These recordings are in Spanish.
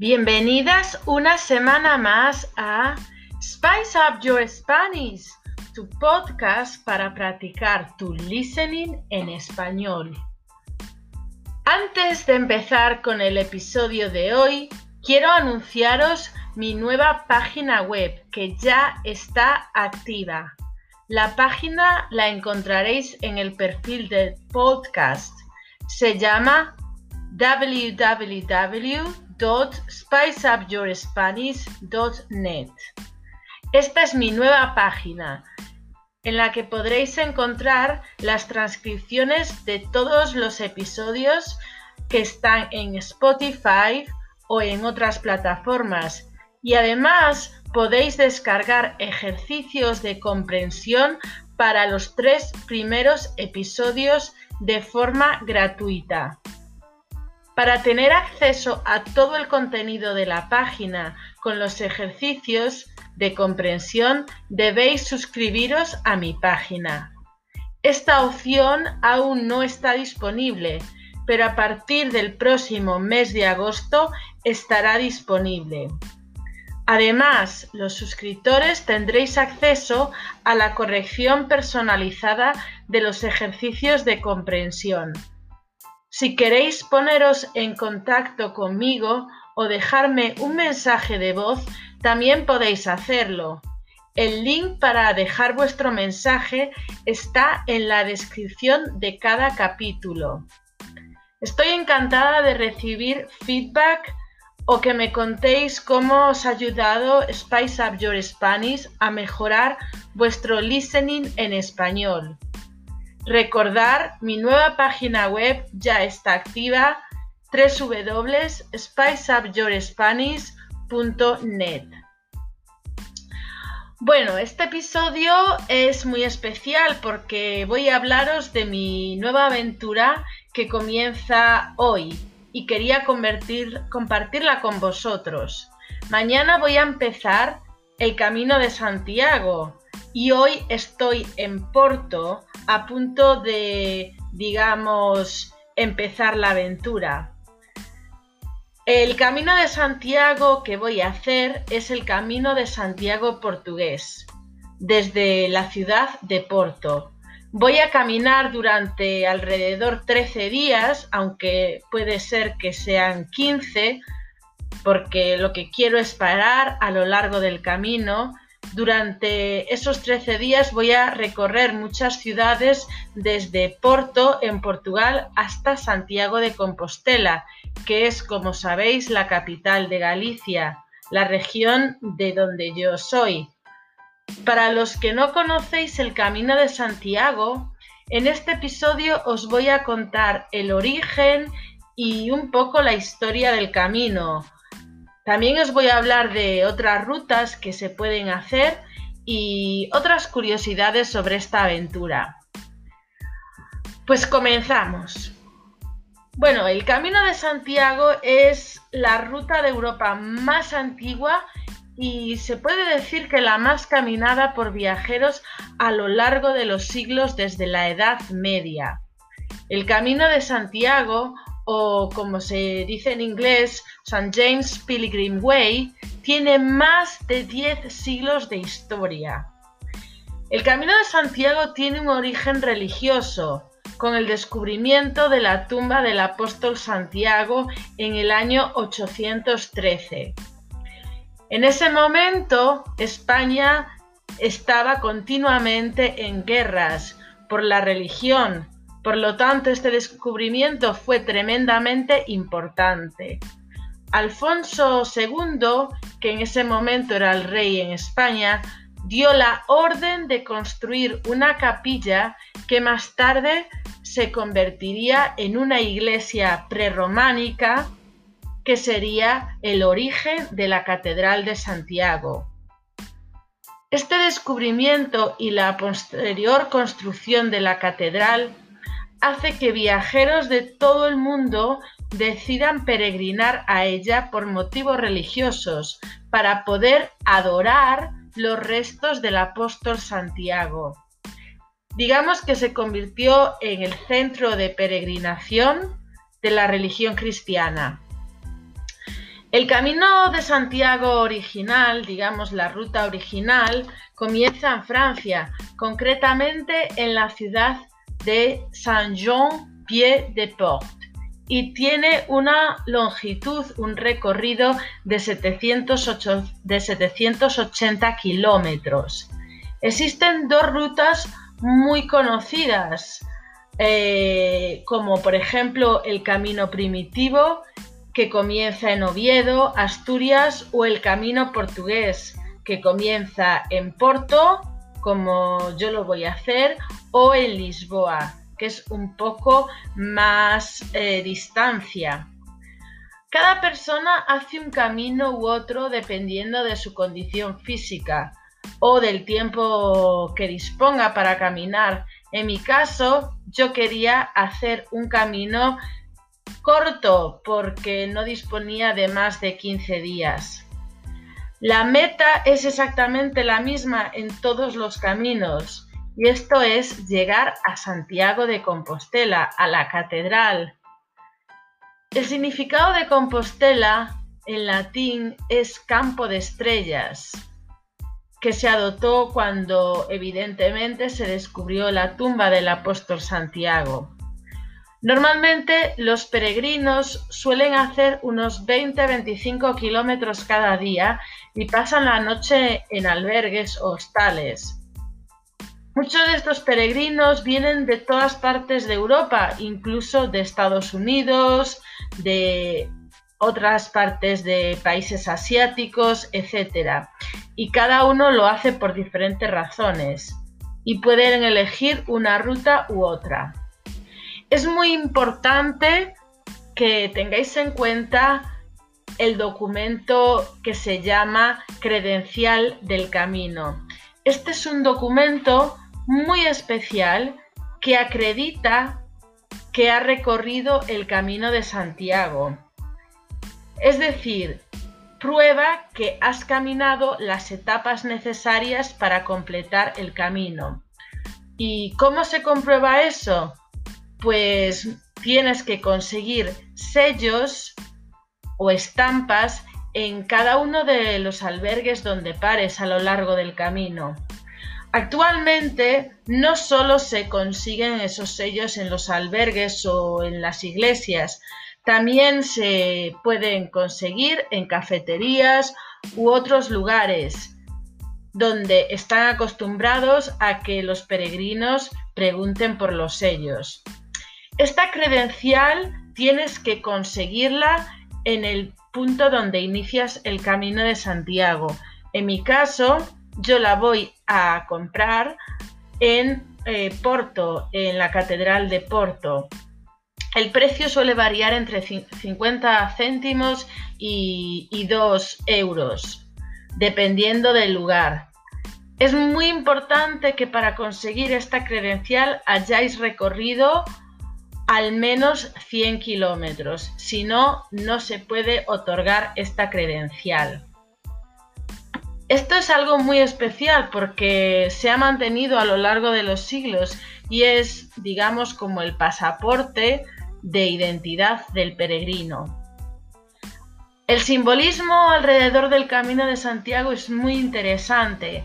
Bienvenidas una semana más a Spice Up Your Spanish, tu podcast para practicar tu listening en español. Antes de empezar con el episodio de hoy, quiero anunciaros mi nueva página web que ya está activa. La página la encontraréis en el perfil del podcast. Se llama www www.spiceupyourspanish.net. Esta es mi nueva página en la que podréis encontrar las transcripciones de todos los episodios que están en Spotify o en otras plataformas y además podéis descargar ejercicios de comprensión para los tres primeros episodios de forma gratuita. Para tener acceso a todo el contenido de la página con los ejercicios de comprensión, debéis suscribiros a mi página. Esta opción aún no está disponible, pero a partir del próximo mes de agosto estará disponible. Además, los suscriptores tendréis acceso a la corrección personalizada de los ejercicios de comprensión si queréis poneros en contacto conmigo o dejarme un mensaje de voz, también podéis hacerlo. El link para dejar vuestro mensaje está en la descripción de cada capítulo. Estoy encantada de recibir feedback o que me contéis cómo os ha ayudado Spice Up Your Spanish a mejorar vuestro listening en español. Recordar, mi nueva página web ya está activa www.spiceupyourspanish.net. Bueno, este episodio es muy especial porque voy a hablaros de mi nueva aventura que comienza hoy y quería compartirla con vosotros. Mañana voy a empezar el Camino de Santiago y hoy estoy en Porto a punto de, digamos, empezar la aventura. El camino de Santiago que voy a hacer es el camino de Santiago portugués, desde la ciudad de Porto. Voy a caminar durante alrededor 13 días, aunque puede ser que sean 15, porque lo que quiero es parar a lo largo del camino durante esos 13 días voy a recorrer muchas ciudades desde Porto, en Portugal, hasta Santiago de Compostela, que es, como sabéis, la capital de Galicia, la región de donde yo soy. Para los que no conocéis el Camino de Santiago, en este episodio os voy a contar el origen y un poco la historia del camino, también os voy a hablar de otras rutas que se pueden hacer y otras curiosidades sobre esta aventura. Pues comenzamos. Bueno, el Camino de Santiago es la ruta de Europa más antigua y se puede decir que la más caminada por viajeros a lo largo de los siglos desde la Edad Media. El Camino de Santiago o como se dice en inglés, St. James Pilgrim Way, tiene más de 10 siglos de historia. El Camino de Santiago tiene un origen religioso, con el descubrimiento de la tumba del apóstol Santiago en el año 813. En ese momento, España estaba continuamente en guerras por la religión, por lo tanto, este descubrimiento fue tremendamente importante. Alfonso II, que en ese momento era el rey en España, dio la orden de construir una capilla que más tarde se convertiría en una iglesia prerrománica que sería el origen de la Catedral de Santiago. Este descubrimiento y la posterior construcción de la catedral hace que viajeros de todo el mundo decidan peregrinar a ella por motivos religiosos para poder adorar los restos del apóstol Santiago. Digamos que se convirtió en el centro de peregrinación de la religión cristiana. El camino de Santiago original, digamos la ruta original, comienza en Francia, concretamente en la ciudad de Saint-Jean-Pied-de-Port y tiene una longitud, un recorrido de, 780 kilómetros. Existen dos rutas muy conocidas, eh, como por ejemplo el Camino Primitivo, que comienza en Oviedo, Asturias, o el Camino Portugués, que comienza en Porto, como yo lo voy a hacer, o en Lisboa, que es un poco más eh, distancia. Cada persona hace un camino u otro dependiendo de su condición física o del tiempo que disponga para caminar. En mi caso, yo quería hacer un camino corto porque no disponía de más de 15 días. La meta es exactamente la misma en todos los caminos y esto es llegar a Santiago de Compostela, a la catedral. El significado de Compostela en latín es campo de estrellas, que se adoptó cuando evidentemente se descubrió la tumba del apóstol Santiago. Normalmente los peregrinos suelen hacer unos 20-25 kilómetros cada día y pasan la noche en albergues o hostales. Muchos de estos peregrinos vienen de todas partes de Europa, incluso de Estados Unidos, de otras partes de países asiáticos, etc. Y cada uno lo hace por diferentes razones y pueden elegir una ruta u otra. Es muy importante que tengáis en cuenta el documento que se llama credencial del camino. Este es un documento muy especial que acredita que ha recorrido el camino de Santiago. Es decir, prueba que has caminado las etapas necesarias para completar el camino. ¿Y cómo se comprueba eso? Pues tienes que conseguir sellos o estampas en cada uno de los albergues donde pares a lo largo del camino. Actualmente no solo se consiguen esos sellos en los albergues o en las iglesias, también se pueden conseguir en cafeterías u otros lugares donde están acostumbrados a que los peregrinos pregunten por los sellos. Esta credencial tienes que conseguirla en el punto donde inicias el camino de Santiago. En mi caso, yo la voy a comprar en eh, Porto, en la Catedral de Porto. El precio suele variar entre 50 céntimos y, y 2 euros, dependiendo del lugar. Es muy importante que para conseguir esta credencial hayáis recorrido al menos 100 kilómetros, si no, no se puede otorgar esta credencial. Esto es algo muy especial porque se ha mantenido a lo largo de los siglos y es, digamos, como el pasaporte de identidad del peregrino. El simbolismo alrededor del Camino de Santiago es muy interesante.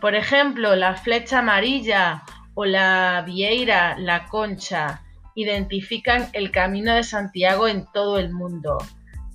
Por ejemplo, la flecha amarilla o la vieira, la concha, identifican el Camino de Santiago en todo el mundo.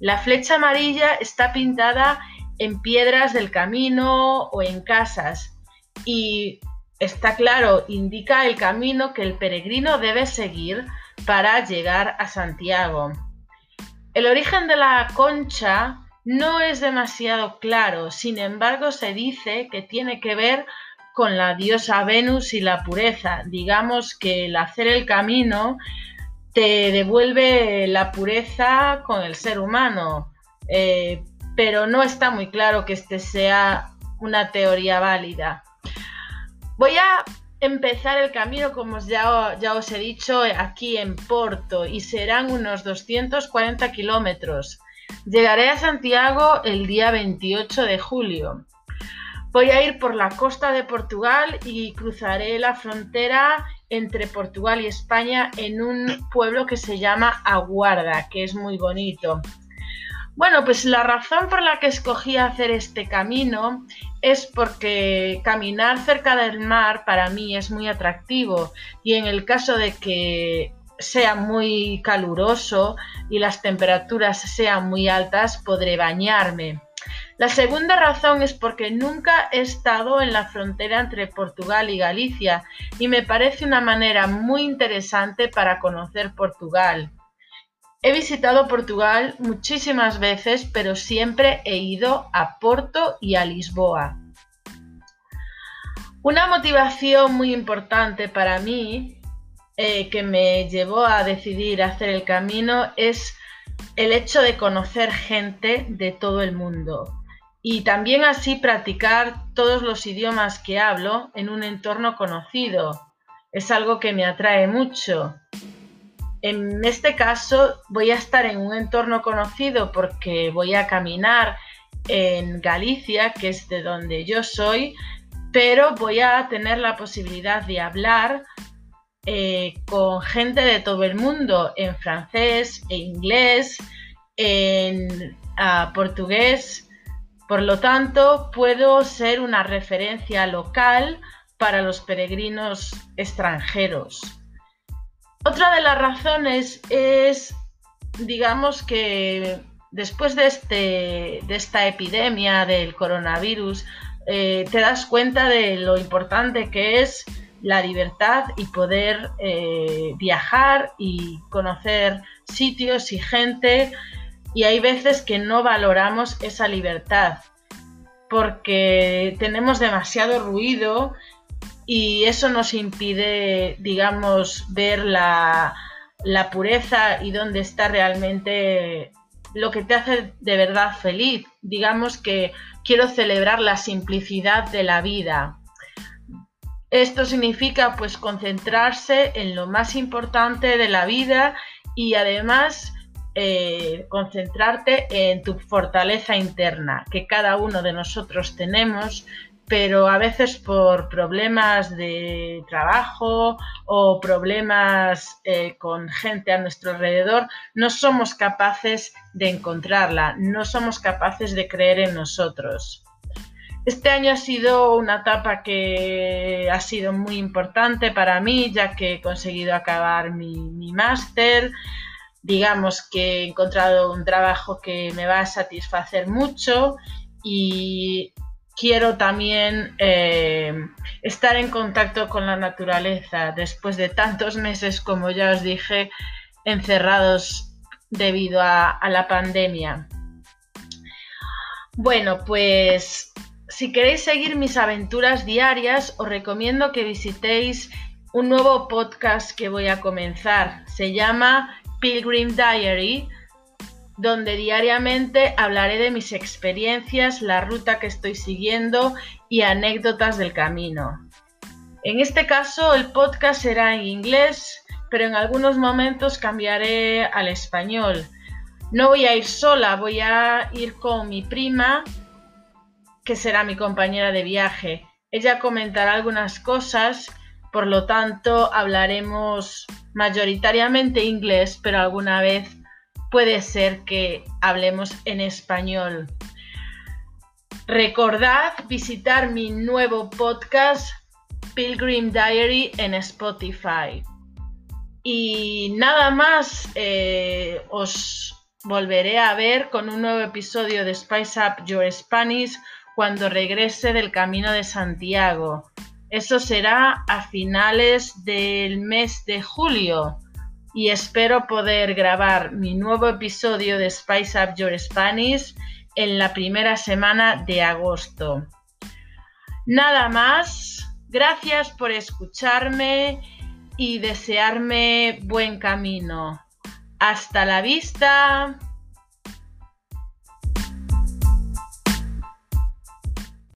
La flecha amarilla está pintada en piedras del camino o en casas y está claro, indica el camino que el peregrino debe seguir para llegar a Santiago. El origen de la concha no es demasiado claro, sin embargo se dice que tiene que ver con la diosa Venus y la pureza. Digamos que el hacer el camino te devuelve la pureza con el ser humano. Eh, pero no está muy claro que este sea una teoría válida. Voy a empezar el camino, como ya, ya os he dicho, aquí en Porto y serán unos 240 kilómetros. Llegaré a Santiago el día 28 de julio. Voy a ir por la costa de Portugal y cruzaré la frontera entre Portugal y España en un pueblo que se llama Aguarda, que es muy bonito. Bueno, pues la razón por la que escogí hacer este camino es porque caminar cerca del mar para mí es muy atractivo y en el caso de que sea muy caluroso y las temperaturas sean muy altas, podré bañarme. La segunda razón es porque nunca he estado en la frontera entre Portugal y Galicia y me parece una manera muy interesante para conocer Portugal. He visitado Portugal muchísimas veces, pero siempre he ido a Porto y a Lisboa. Una motivación muy importante para mí eh, que me llevó a decidir hacer el camino es el hecho de conocer gente de todo el mundo y también así practicar todos los idiomas que hablo en un entorno conocido. Es algo que me atrae mucho. En este caso voy a estar en un entorno conocido porque voy a caminar en Galicia, que es de donde yo soy, pero voy a tener la posibilidad de hablar eh, con gente de todo el mundo en francés, en inglés, en ah, portugués. Por lo tanto, puedo ser una referencia local para los peregrinos extranjeros. Otra de las razones es, digamos que después de, este, de esta epidemia del coronavirus, eh, te das cuenta de lo importante que es la libertad y poder eh, viajar y conocer sitios y gente. Y hay veces que no valoramos esa libertad porque tenemos demasiado ruido y eso nos impide, digamos, ver la, pureza y dónde está realmente lo que te hace de verdad feliz. Digamos que quiero celebrar la simplicidad de la vida. Esto significa pues concentrarse en lo más importante de la vida y además eh, concentrarte en tu fortaleza interna que cada uno de nosotros tenemos pero a veces por problemas de trabajo o problemas eh, con gente a nuestro alrededor, no somos capaces de encontrarla, no somos capaces de creer en nosotros. Este año ha sido una etapa que ha sido muy importante para mí, ya que he conseguido acabar mi, mi máster. Digamos que he encontrado un trabajo que me va a satisfacer mucho y quiero también eh, estar en contacto con la naturaleza después de tantos meses, como ya os dije, encerrados debido a, la pandemia. Bueno, pues si queréis seguir mis aventuras diarias, os recomiendo que visitéis un nuevo podcast que voy a comenzar. Se llama Pilgrim Diary donde diariamente hablaré de mis experiencias, la ruta que estoy siguiendo y anécdotas del camino. En este caso el podcast será en inglés, pero en algunos momentos cambiaré al español. No voy a ir sola, voy a ir con mi prima, que será mi compañera de viaje. Ella comentará algunas cosas, por lo tanto hablaremos mayoritariamente inglés, pero alguna vez puede ser que hablemos en español. Recordad visitar mi nuevo podcast Pilgrim Diary en Spotify. Y nada más, eh, os volveré a ver con un nuevo episodio de Spice Up Your Spanish cuando regrese del Camino de Santiago. Eso será a finales del mes de julio y espero poder grabar mi nuevo episodio de Spice Up Your Spanish en la primera semana de agosto. Nada más, gracias por escucharme y desearme buen camino. Hasta la vista.